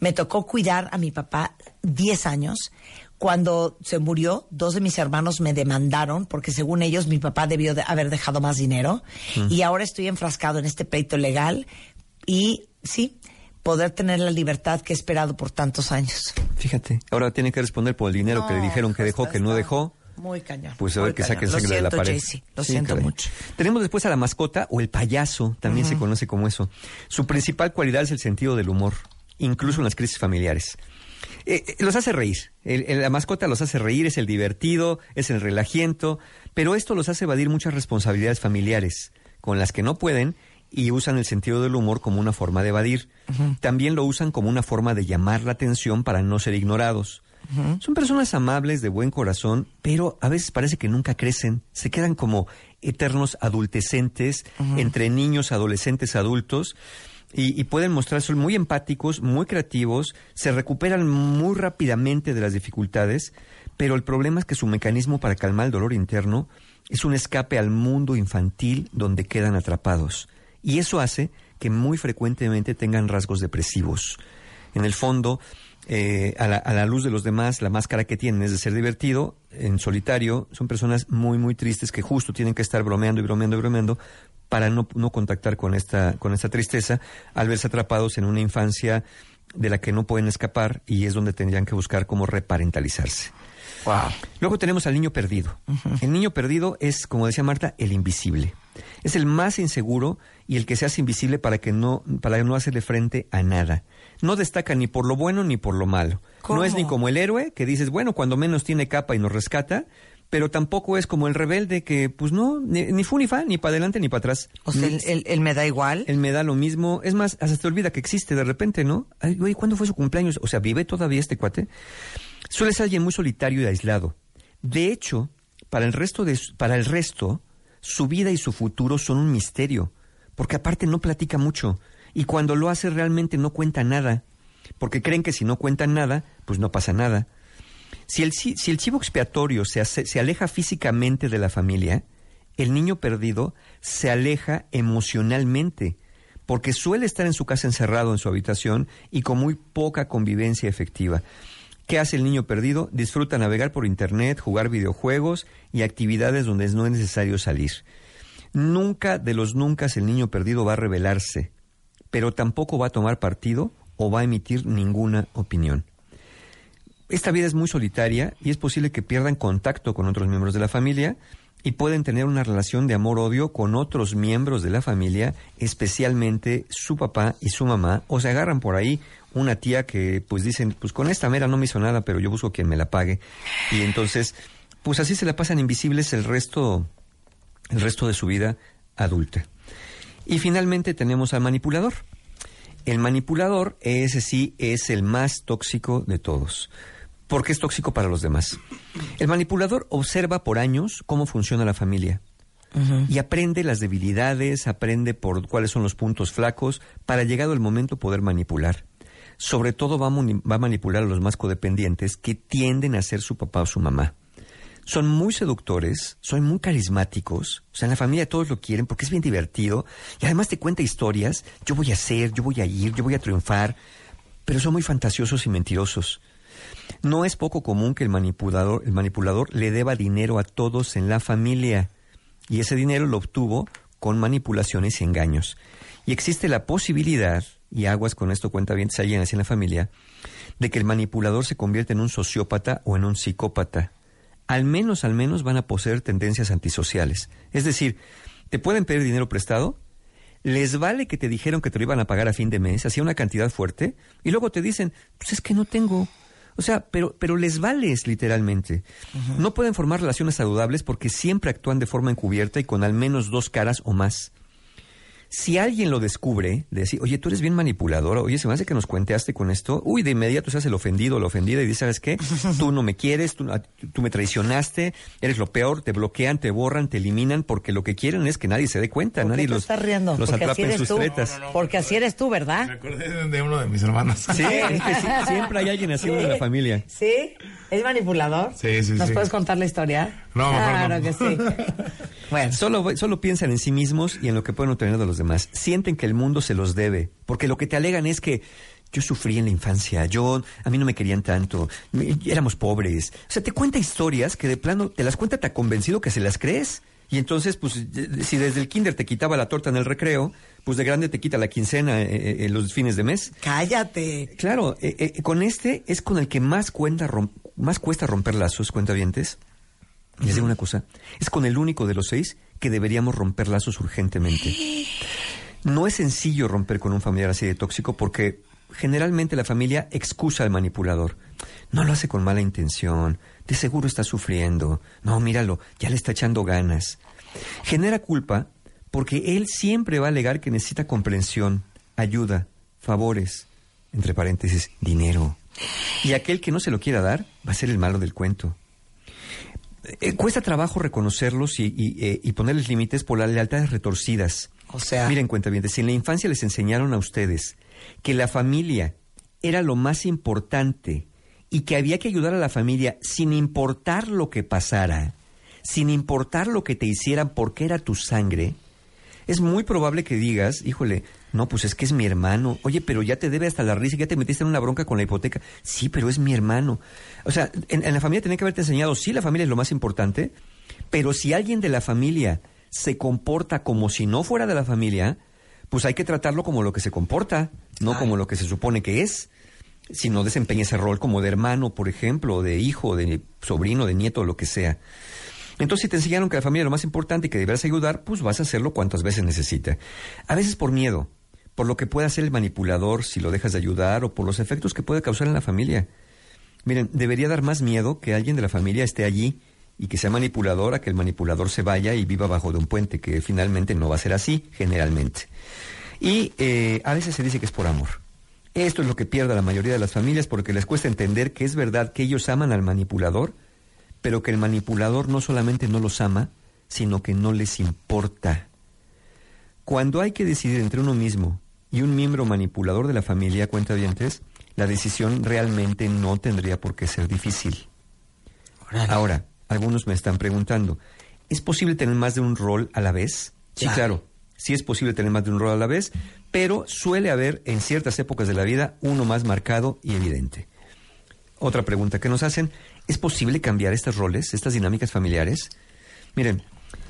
Me tocó cuidar a mi papá 10 años. Cuando se murió, dos de mis hermanos me demandaron porque según ellos mi papá debió de haber dejado más dinero. Y ahora estoy enfrascado en este pleito legal y sí, poder tener la libertad que he esperado por tantos años. Fíjate, ahora tiene que responder por el dinero que le dijeron que dejó, está- que no dejó. Muy cañón. Pues a ver que cañón. saquen sangre de la pared. JC, lo Sí, siento caray. mucho. Tenemos después a la mascota o el payaso, también se conoce como eso. Su principal cualidad es el sentido del humor, incluso en las crisis familiares. Eh, eh, los hace reír. El- el- la mascota los hace reír, es el divertido, es el relajiento, pero esto los hace evadir muchas responsabilidades familiares con las que no pueden y usan el sentido del humor como una forma de evadir. También lo usan como una forma de llamar la atención para no ser ignorados. Son personas amables, de buen corazón, pero a veces parece que nunca crecen. Se quedan como eternos adultecentes entre niños, adolescentes, adultos. Y, y pueden mostrarse muy empáticos, muy creativos, se recuperan muy rápidamente de las dificultades, pero el problema es que su mecanismo para calmar el dolor interno es un escape al mundo infantil donde quedan atrapados. Y eso hace que muy frecuentemente tengan rasgos depresivos. En el fondo, eh, a, la, a la luz de los demás, la máscara que tienen es de ser divertido, en solitario, son personas muy, muy tristes que justo tienen que estar bromeando y bromeando y bromeando para no, no contactar con esta, con esta tristeza al verse atrapados en una infancia de la que no pueden escapar y es donde tendrían que buscar cómo reparentalizarse. Wow. Luego tenemos al niño perdido. El niño perdido es, como decía Marta, el invisible. Es el más inseguro y el que se hace invisible para que no, para no hacerle frente a nada. No destaca ni por lo bueno ni por lo malo. ¿Cómo? No es ni como el héroe que dices, bueno, cuando menos tiene capa y nos rescata, pero tampoco es como el rebelde que, pues no, ni, ni fu ni fa, ni para adelante ni para atrás. O sea, él me da igual. él me da lo mismo. Es más, hasta te olvida que existe de repente, ¿no? Ay, güey, ¿cuándo fue su cumpleaños? O sea, ¿vive todavía este cuate? Suele ser alguien muy solitario y aislado. De hecho, para el resto, de, para el resto, su vida y su futuro son un misterio. Porque aparte no platica mucho. Y cuando lo hace realmente no cuenta nada. Porque creen que si no cuentan nada, pues no pasa nada. Si el, si el chivo expiatorio se, se aleja físicamente de la familia, el niño perdido se aleja emocionalmente, porque suele estar en su casa encerrado en su habitación y con muy poca convivencia efectiva. ¿Qué hace el niño perdido? Disfruta navegar por Internet, jugar videojuegos y actividades donde no es necesario salir. Nunca de los nunca el niño perdido va a rebelarse, pero tampoco va a tomar partido o va a emitir ninguna opinión. Esta vida es muy solitaria y es posible que pierdan contacto con otros miembros de la familia y pueden tener una relación de amor-odio con otros miembros de la familia, especialmente su papá y su mamá, o se agarran por ahí una tía que pues dicen, pues con esta mera no me hizo nada, pero yo busco quien me la pague. Y entonces, pues así se la pasan invisibles el resto, el resto de su vida adulta. Y finalmente tenemos al manipulador. El manipulador, ese sí, es el más tóxico de todos. Porque es tóxico para los demás. El manipulador observa por años cómo funciona la familia. Y aprende las debilidades, aprende por cuáles son los puntos flacos, para llegado el momento poder manipular. Sobre todo va a, manipular a los más codependientes que tienden a ser su papá o su mamá son muy seductores, son muy carismáticos, o sea, en la familia todos lo quieren porque es bien divertido y además te cuenta historias, yo voy a hacer, yo voy a ir, yo voy a triunfar, pero son muy fantasiosos y mentirosos. No es poco común que el manipulador, el manipulador le deba dinero a todos en la familia y ese dinero lo obtuvo con manipulaciones y engaños. Y existe la posibilidad, y aguas con esto cuenta bien, se hallan así en la familia, de que el manipulador se convierta en un sociópata o en un psicópata al menos, al menos van a poseer tendencias antisociales. Es decir, te pueden pedir dinero prestado, les vale que te dijeron que te lo iban a pagar a fin de mes, hacía una cantidad fuerte, y luego te dicen, pues es que no tengo. O sea, pero, pero les vales literalmente. No pueden formar relaciones saludables porque siempre actúan de forma encubierta y con al menos dos caras o más. Si alguien lo descubre, de decir, oye, tú eres bien manipuladora, oye, se me hace que nos cuenteaste con esto, uy, de inmediato se hace el ofendido o la ofendida y dice, ¿sabes qué? Tú no me quieres, tú, tú me traicionaste, eres lo peor, te bloquean, te borran, te eliminan, porque lo que quieren es que nadie se dé cuenta, ¿Por qué nadie te los, estás riendo? los Porque atrape en sus tú. tretas. Porque así eres tú, Me ¿verdad? acordé de- de uno de mis hermanos. Sí, es que sí, siempre hay alguien así en la familia. ¿Sí? ¿Es manipulador? Sí, sí, ¿Nos sí. puedes contar la historia? No, mejor Claro no. que sí. Bueno, Solo, solo piensan en sí mismos y en lo que pueden obtener de los demás. Sienten que el mundo se los debe, porque lo que te alegan es que yo sufrí en la infancia, yo, a mí no me querían tanto, me- éramos pobres. O sea, te cuenta historias que de plano te las cuenta tan convencido que se las crees. Y entonces, pues, si desde el kinder te quitaba la torta en el recreo, pues de grande te quita la quincena eh, eh, en los fines de mes. cállate. Claro, eh, eh, con este es con el que más, cuenta rom- más cuesta romper lazos, cuentavientes. Y Les digo una cosa, es con el único de los seis que deberíamos romper lazos urgentemente. No es sencillo romper con un familiar así de tóxico porque generalmente la familia excusa al manipulador. No lo hace con mala intención, de seguro está sufriendo, no, míralo, ya le está echando ganas. Genera culpa porque él siempre va a alegar que necesita comprensión, ayuda, favores, entre paréntesis, dinero. Y aquel que no se lo quiera dar va a ser el malo del cuento. Eh, cuesta trabajo reconocerlos y, y, eh, y ponerles límites por las lealtades retorcidas. O sea- Miren, cuenta bien, si en la infancia les enseñaron a ustedes que la familia era lo más importante y que había que ayudar a la familia sin importar lo que pasara, sin importar lo que te hicieran porque era tu sangre, es muy probable que digas, híjole, no, pues es que es mi hermano. Oye, pero ya te debe hasta la risa, ya te metiste en una bronca con la hipoteca. Sí, pero es mi hermano. O sea, en, en la familia tenía que haberte enseñado, sí, la familia es lo más importante, pero si alguien de la familia se comporta como si no fuera de la familia, pues hay que tratarlo como lo que se comporta, no como lo que se supone que es. Si no desempeña ese rol como de hermano, por ejemplo, de hijo, de sobrino, de nieto, lo que sea. Entonces, si te enseñaron que la familia es lo más importante y que deberás ayudar, pues vas a hacerlo cuantas veces necesite. A veces por miedo, por lo que puede hacer el manipulador si lo dejas de ayudar o por los efectos que puede causar en la familia. Miren, debería dar más miedo que alguien de la familia esté allí y que sea manipulador a que el manipulador se vaya y viva bajo de un puente, que finalmente no va a ser así, generalmente. Y eh, a veces se dice que es por amor. Esto es lo que pierde la mayoría de las familias porque les cuesta entender que es verdad que ellos aman al manipulador, pero que el manipulador no solamente no los ama, sino que no les importa. Cuando hay que decidir entre uno mismo y un miembro manipulador de la familia, cuenta dientes, la decisión realmente no tendría por qué ser difícil. Ahora, algunos me están preguntando, ¿es posible tener más de un rol a la vez? Sí, claro, sí es posible tener más de un rol a la vez, pero suele haber en ciertas épocas de la vida uno más marcado y evidente. Otra pregunta que nos hacen, ¿es posible cambiar estos roles, estas dinámicas familiares? Miren,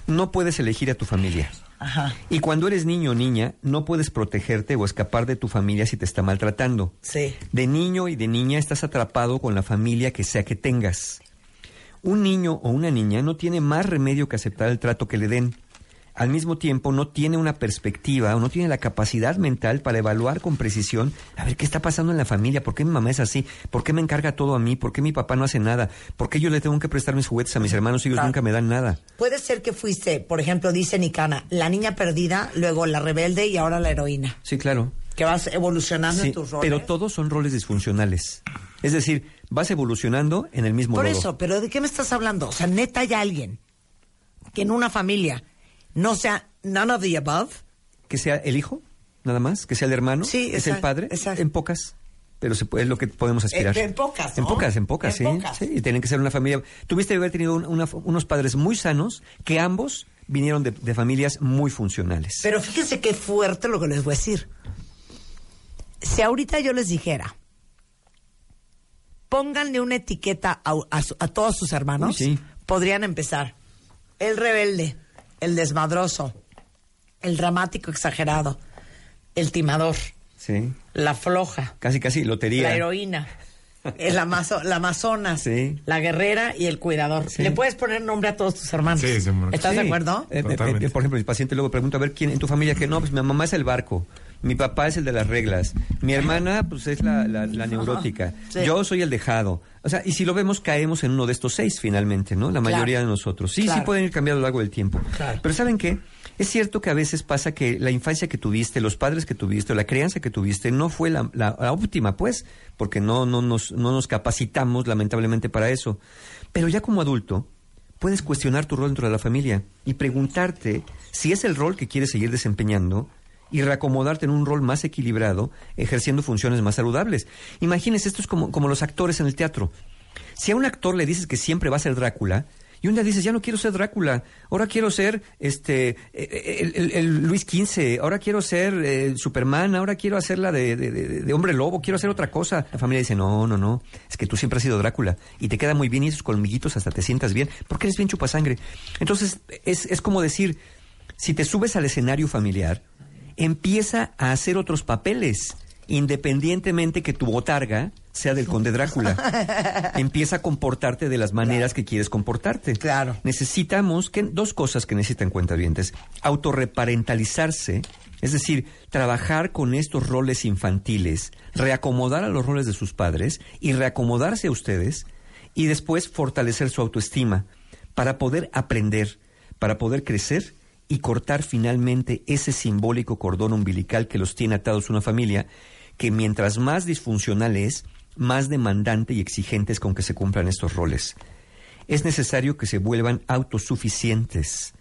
no puedes elegir a tu familia. Ajá. Y cuando eres niño o niña, no puedes protegerte o escapar de tu familia si te está maltratando. Sí. De niño y de niña estás atrapado con la familia que sea que tengas. Un niño o una niña no tiene más remedio que aceptar el trato que le den. Al mismo tiempo, no tiene una perspectiva o no tiene la capacidad mental para evaluar con precisión, a ver qué está pasando en la familia, por qué mi mamá es así, por qué me encarga todo a mí, por qué mi papá no hace nada, por qué yo le tengo que prestar mis juguetes a mis hermanos y ellos Claro. nunca me dan nada. Puede ser que fuiste, por ejemplo, dice Nicana, la niña perdida, luego la rebelde y ahora la heroína. Sí, claro. Que vas evolucionando Sí, en tus roles. pero todos son roles disfuncionales. Es decir, vas evolucionando en el mismo Por eso, pero ¿de qué me estás hablando? O sea, neta hay alguien que en una familia no sea none of the above. Que sea el hijo, nada más, que sea el hermano, Sí, es el padre, exacto. en pocas. Pero se puede, es lo que podemos aspirar. En- en pocas, En pocas, en pocas, En sí, pocas. sí. Y tienen que ser una familia. Tuviste que haber tenido un- una- unos padres muy sanos que ambos vinieron de, de familias muy funcionales. Pero fíjense qué fuerte lo que les voy a decir. Si ahorita yo les dijera, pónganle una etiqueta a, a su- a todos sus hermanos, Uy, sí. podrían empezar. El rebelde, el desmadroso, el dramático exagerado, el timador, sí. la floja, Casi, casi lotería. la heroína, el amazo, la amazona, Sí. la guerrera y el cuidador. Sí. Le puedes poner nombre a todos tus hermanos. Sí, sí, amor. ¿Estás de acuerdo? Eh, eh, eh, por ejemplo, mi paciente luego pregunta, a ver, ¿quién en tu familia que no? Pues mi mamá es el barco, mi papá es el de las reglas, mi hermana pues es la, la- la neurótica, Sí. yo soy el dejado. O sea, y si lo vemos, caemos en uno de estos seis finalmente, ¿no? La Claro. mayoría de nosotros. Sí, Claro. sí pueden ir cambiando a lo largo del tiempo. Claro. Pero ¿saben qué? Es cierto que a veces pasa que la infancia que tuviste, los padres que tuviste, o la crianza que tuviste, no fue la, la- la óptima, pues, porque no, no, nos, no nos capacitamos lamentablemente para eso. Pero ya como adulto, puedes cuestionar tu rol dentro de la familia y preguntarte si es el rol que quieres seguir desempeñando y reacomodarte en un rol más equilibrado, ejerciendo funciones más saludables. Imagínense, esto es como, como los actores en el teatro. Si a un actor le dices que siempre va a ser Drácula, y un día dices, ya no quiero ser Drácula, ahora quiero ser este eh, el Luis XV, ahora quiero ser eh, Superman, ahora quiero hacerla de, de, de- hombre lobo, quiero hacer otra cosa. La familia dice, no, no, no, es que tú siempre has sido Drácula y te queda muy bien y esos colmillitos hasta te sientas bien, porque eres bien chupasangre. Entonces, es, es como decir, si te subes al escenario familiar, empieza a hacer otros papeles, independientemente que tu botarga sea del conde Drácula. empieza a comportarte de las maneras que quieres comportarte. Claro. Necesitamos que dos cosas que necesitan cuentavientes. Autorreparentalizarse, es decir, trabajar con estos roles infantiles, reacomodar a los roles de sus padres y reacomodarse a ustedes y después fortalecer su autoestima para poder aprender, para poder crecer y cortar finalmente ese simbólico cordón umbilical que los tiene atados una familia que mientras más disfuncional es, más demandante y exigente es con que se cumplan estos roles. Es necesario que se vuelvan autosuficientes,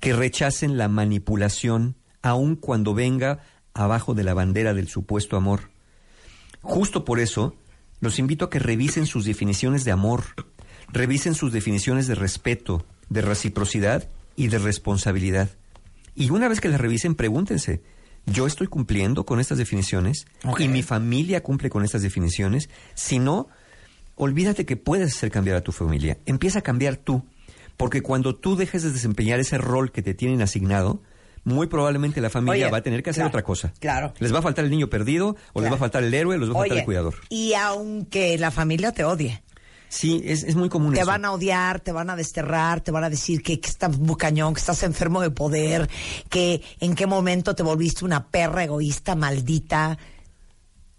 que rechacen la manipulación aun cuando venga abajo de la bandera del supuesto amor. Justo por eso, los invito a que revisen sus definiciones de amor, revisen sus definiciones de respeto, de reciprocidad y de responsabilidad. Y una vez que las revisen, pregúntense, ¿yo estoy cumpliendo con estas definiciones? ¿Y mi familia cumple con estas definiciones? Si no, olvídate que puedes hacer cambiar a tu familia. Empieza a cambiar tú. Porque cuando tú dejes de desempeñar ese rol que te tienen asignado, muy probablemente la familia Oye, va a tener que hacer claro, otra cosa. claro. Les va a faltar el niño perdido, o les va a faltar el héroe, o les va a faltar Oye, el cuidador. y aunque la familia te odie, Sí, es, es muy común te eso. van a odiar, te van a desterrar, te van a decir que, que estás bucañón, que estás enfermo de poder, que en qué momento te volviste una perra egoísta, maldita.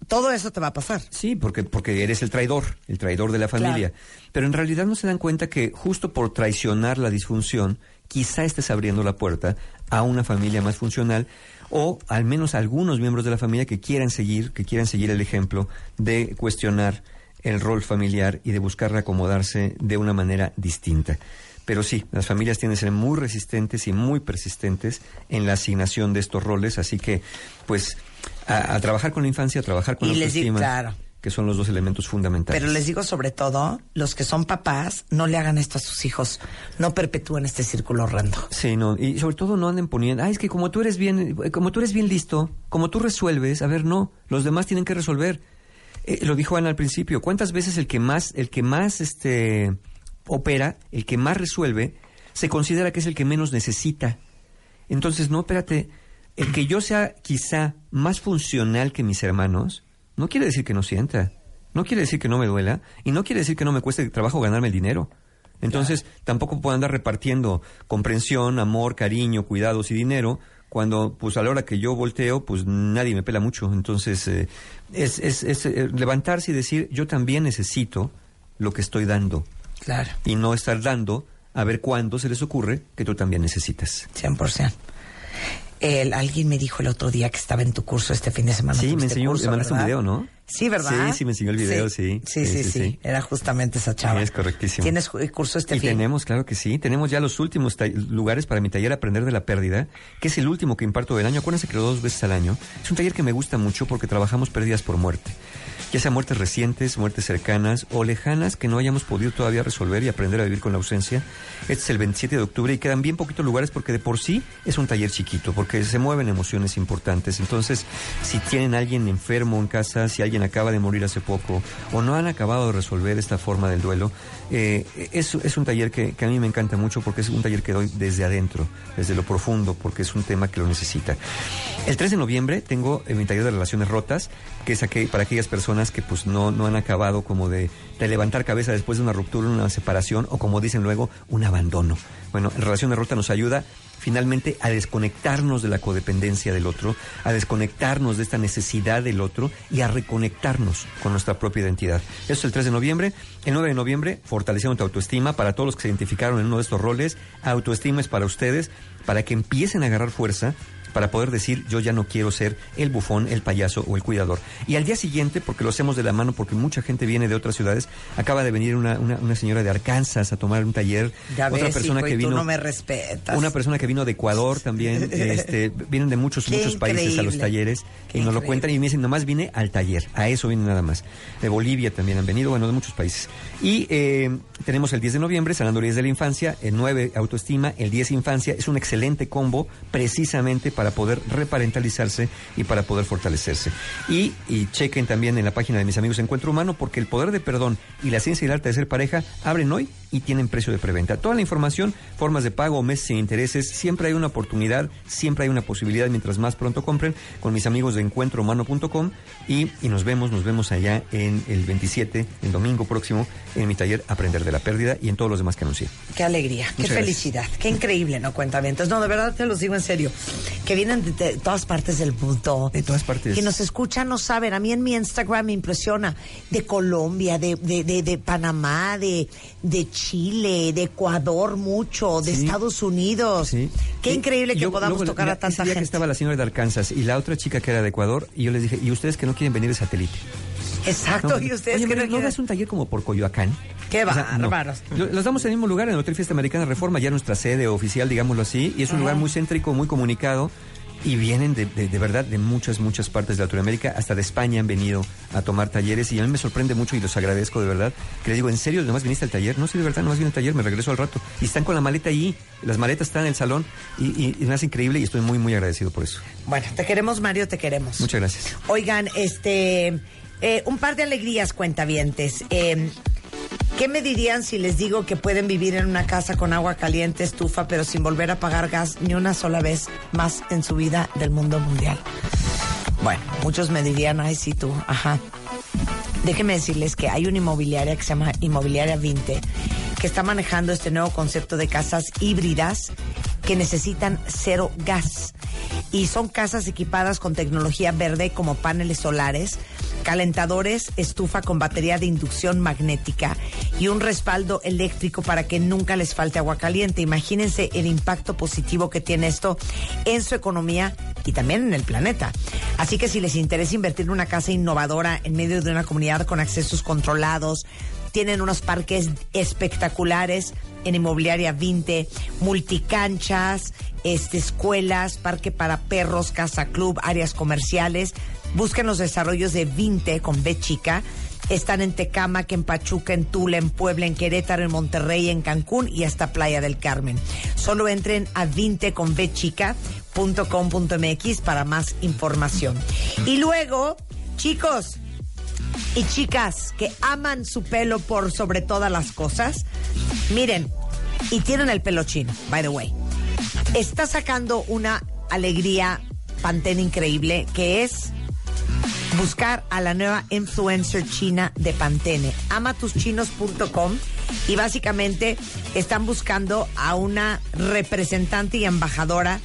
Todo eso te va a pasar. Sí, porque, porque eres el traidor, el traidor de la familia. Pero en realidad no se dan cuenta que justo por traicionar la disfunción, quizá estés abriendo la puerta a una familia más funcional o al menos a algunos miembros de la familia que quieran seguir, que quieran seguir el ejemplo de cuestionar el rol familiar y de buscar acomodarse de una manera distinta. Pero sí, las familias tienen que ser muy resistentes y muy persistentes en la asignación de estos roles, así que, pues, a, a trabajar con la infancia, a trabajar con Y la les digo, claro. que son los dos elementos fundamentales. Pero les digo sobre todo, los que son papás, no le hagan esto a sus hijos. No perpetúen este círculo horrendo. Sí, no, y sobre todo no anden poniendo, ay, es que como tú eres bien, como tú eres bien listo, como tú resuelves, a ver, no, los demás tienen que resolver. Eh, lo dijo Ana al principio, ¿cuántas veces el que más, el que más, este, opera, el que más resuelve, se considera que es el que menos necesita? Entonces, no, espérate, el que yo sea quizá más funcional que mis hermanos, no quiere decir que no sienta, no quiere decir que no me duela, y no quiere decir que no me cueste trabajo ganarme el dinero. Entonces, tampoco puedo andar repartiendo comprensión, amor, cariño, cuidados y dinero cuando, pues, a la hora que yo volteo, pues, nadie me pela mucho. Entonces, eh, es, es, es, eh, levantarse y decir, yo también necesito lo que estoy dando. Claro. Y no estar dando a ver cuándo se les ocurre que tú también necesitas. 100%. El, alguien me dijo el otro día que estaba en tu curso este fin de semana. Sí, me enseñó, curso, me mandaste un video, ¿no? Sí, ¿verdad? Sí, sí, me enseñó el video, sí. Sí, sí, sí. Era justamente esa chava. Es correctísimo. ¿Tienes cu- curso este y fin? tenemos, claro que sí, tenemos ya los últimos lugares para mi taller Aprender de la Pérdida, que es el último que imparto del año. Acuérdense que lo dos veces al año. Es un taller que me gusta mucho porque trabajamos pérdidas por muerte. Ya sea muertes recientes, muertes cercanas o lejanas que no hayamos podido todavía resolver y aprender a vivir con la ausencia. Este es el 27 de octubre y quedan bien poquitos lugares porque de por sí es un taller chiquito, porque se mueven emociones importantes. Entonces, si tienen a alguien enfermo en casa, si alguien acaba de morir hace poco o no han acabado de resolver esta forma del duelo, eh, es, un taller que, a mí me encanta mucho porque es un taller que doy desde adentro, desde lo profundo, porque es un tema que lo necesita. El 3 de noviembre tengo eh, mi taller de relaciones rotas, que es para aquellas personas que pues no, no han acabado como de, de levantar cabeza después de una ruptura, una separación o como dicen luego, un abandono. Bueno, en Relaciones Rotas nos ayuda finalmente a desconectarnos de la codependencia del otro, a desconectarnos de esta necesidad del otro y a reconectarnos con nuestra propia identidad. Eso es el 3 de noviembre. El 9 de noviembre, fortaleciendo tu autoestima para todos los que se identificaron en uno de estos roles. Autoestima es para ustedes, para que empiecen a agarrar fuerza para poder decir yo ya no quiero ser el bufón, el payaso o el cuidador. Y al día siguiente, porque lo hacemos de la mano, porque mucha gente viene de otras ciudades, acaba de venir una, una, una señora de Arkansas a tomar un taller, Ya otra ves, persona hijo, que y tú vino... no me respetas. Una persona que vino de Ecuador también, este, vienen de muchos, Qué muchos países a los talleres Qué y nos lo cuentan y me dicen, nomás vine al taller, a eso vine nada más. De Bolivia también han venido, bueno, de muchos países. Y eh, tenemos el 10 de noviembre, sanando heridas de la infancia, el 9 autoestima, el 10 infancia, es un excelente combo precisamente para poder reparentalizarse y para poder fortalecerse. Y, y chequen también en la página de mis amigos Encuentro Humano, porque el poder de perdón y la ciencia y el arte de ser pareja abren hoy y tienen precio de preventa. Toda la información, formas de pago, meses sin intereses, siempre hay una oportunidad, siempre hay una posibilidad mientras más pronto compren con mis amigos de encuentrohumano.com y, y nos vemos, nos vemos allá en el 27, el domingo próximo, en mi taller Aprender de la Pérdida y en todos los demás que anuncié. Qué alegría, qué felicidad, qué increíble, ¿no? Cuéntame. Entonces, no, de verdad te lo digo en serio. Que vienen de, de todas partes del mundo. De todas partes. Que nos escuchan, no saben. A mí en mi Instagram me impresiona. De Colombia, de, de, de, de Panamá, de, de Chile, de Ecuador mucho, de Sí. Estados Unidos. Sí. Qué Y increíble que yo- podamos luego, tocar la- a tanta ese día gente. que estaba la señora de Arkansas y la otra chica que era de Ecuador, y yo les dije, ¿y ustedes que no quieren venir de satélite? Exacto, No, y ustedes oye, que no ¿no quieren- das un taller como por Coyoacán? Qué O sea, no. bárbaros. Lo- Los damos en el mismo lugar, en el Hotel Fiesta Americana Reforma, ya nuestra sede oficial, digámoslo así, y es un lugar muy céntrico, muy comunicado. Y vienen de, de, de verdad de muchas, muchas partes de Latinoamérica, hasta de España han venido a tomar talleres y a mí me sorprende mucho y los agradezco de verdad. Que les digo, ¿en serio nomás viniste al taller? No, sí, de verdad, nomás vine al taller, me regreso al rato. Y están con la maleta ahí, las maletas están en el salón y, y, y me hace increíble y estoy muy, muy agradecido por eso. Bueno, te queremos, Mario, te queremos. Muchas gracias. Oigan, este, eh, un par de alegrías, cuentavientes. Eh, ¿Qué me dirían si les digo que pueden vivir en una casa con agua caliente, estufa, pero sin volver a pagar gas ni una sola vez más en su vida del mundo mundial? Bueno, muchos me dirían, ay, sí, tú, ajá. Déjenme decirles que hay una inmobiliaria que se llama Inmobiliaria 20 que está manejando este nuevo concepto de casas híbridas que necesitan cero gas. Y son casas equipadas con tecnología verde como paneles solares, calentadores, estufa con batería de inducción magnética y un respaldo eléctrico para que nunca les falte agua caliente. Imagínense el impacto positivo que tiene esto en su economía y también en el planeta. Así que si les interesa invertir en una casa innovadora en medio de una comunidad con accesos controlados, tienen unos parques espectaculares en Inmobiliaria 20, multicanchas, este, escuelas, parque para perros, casa club, áreas comerciales. Busquen los desarrollos de 20 con B chica. Están en Tecámac, en Pachuca, en Tula, en Puebla, en Querétaro, en Monterrey, en Cancún y hasta Playa del Carmen. Solo entren a 20 con B chica.com.mx para más información. Y luego, chicos, y chicas que aman su pelo por sobre todas las cosas, miren, y tienen el pelo chino, by the way. Está sacando una alegría Pantene increíble que es buscar a la nueva influencer china de Pantene, amatuschinos.com y básicamente están buscando a una representante y embajadora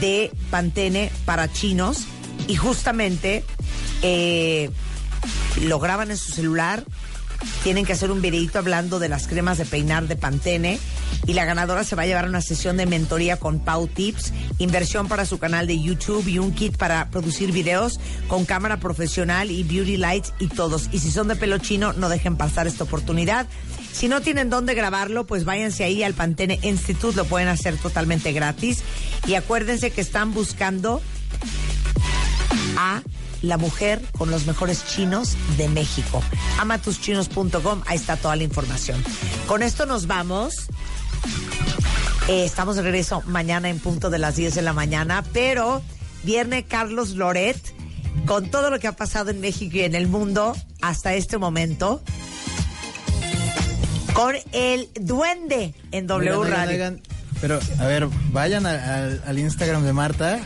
de Pantene para chinos. Y justamente eh, lo graban en su celular, tienen que hacer un videito hablando de las cremas de peinar de Pantene y la ganadora se va a llevar una sesión de mentoría con Pau Tips, inversión para su canal de YouTube y un kit para producir videos con cámara profesional y beauty lights y todos. Y si son de pelo chino, no dejen pasar esta oportunidad. Si no tienen dónde grabarlo, pues váyanse ahí al Pantene Institute, lo pueden hacer totalmente gratis. Y acuérdense que están buscando a la mujer con los mejores chinos de México. Amatuschinos.com, ahí está toda la información. Con esto nos vamos. Eh, estamos de regreso mañana en punto de las 10 de la mañana, pero viene Carlos Loret con todo lo que ha pasado en México y en el mundo hasta este momento. Con el duende en W Oigan, Radio. oigan, pero, a ver, vayan al, Instagram de Marta.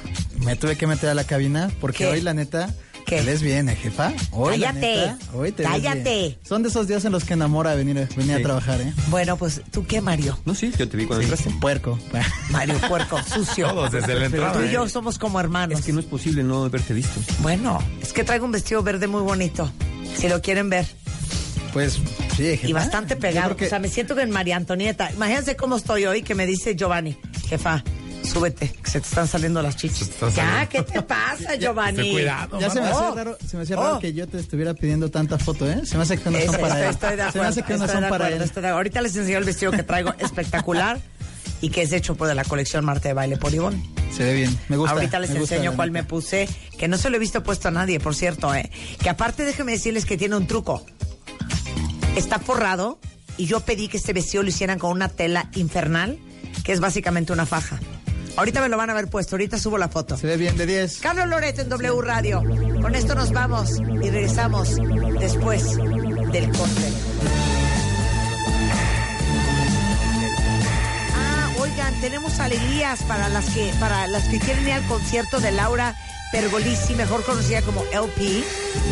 Me tuve que meter a la cabina porque ¿Qué? hoy, la neta, ¿Qué? ves bien, ¿eh, jefa? Hoy, la Cállate, neta, hoy te cállate. Son de esos días en los que enamora venir, venir Sí. a trabajar, ¿eh? Bueno, pues, ¿tú qué, Mario? No, sí, yo te vi cuando entraste. Puerco. Mario Puerco, sucio. Todos desde la entrada. Tú y yo ¿eh? somos como hermanos. Es que no es posible no haberte visto. Bueno, es que traigo un vestido verde muy bonito. Si lo quieren ver. Pues, sí, jefa. Y bastante pegado. que- O sea, me siento que en María Antonieta. Imagínense cómo estoy hoy que me dice Giovanni, jefa, súbete, que se te están saliendo las chichis. Ya. ¿qué te pasa, Giovanni? Ten cuidado. Ya se me Oh. hacía raro, se me hacía Oh. raro que yo te estuviera pidiendo tanta foto, ¿eh? Se me hace que no Estoy, son para estoy- él. estoy de se me hace que no estoy son para él. estoy Ahorita les enseño el vestido que traigo espectacular y que es hecho por de la colección Marte de Baile por Ivonne. Se ve bien, me gusta. Ahorita les gusta, enseño cuál me puse, que no se lo he visto puesto a nadie, por cierto, ¿eh? Que aparte déjeme decirles que tiene un truco. Está forrado y yo pedí que este vestido lo hicieran con una tela infernal, que es básicamente una faja. Ahorita me lo van a ver puesto, ahorita subo la foto. Se ve bien de 10. Carlos Loreto en W Radio. Con esto nos vamos y regresamos después del corte. Ah, oigan, tenemos alegrías para las que para las que quieren ir al concierto de Laura Pergolisi, mejor conocida como LP.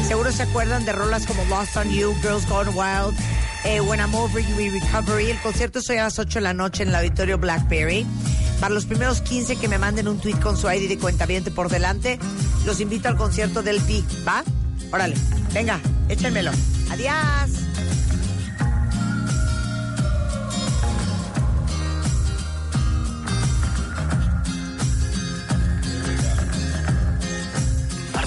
Seguro se acuerdan de rolas como Lost on You, Girls Gone Wild, eh, When I'm Over You Recovery. El concierto es hoy a las 8 de la noche en el auditorio Blackberry. Para los primeros 15 que me manden un tweet con su ID de cuentaviente por delante, los invito al concierto del LP. ¿Va? Órale, venga, échenmelo. Adiós.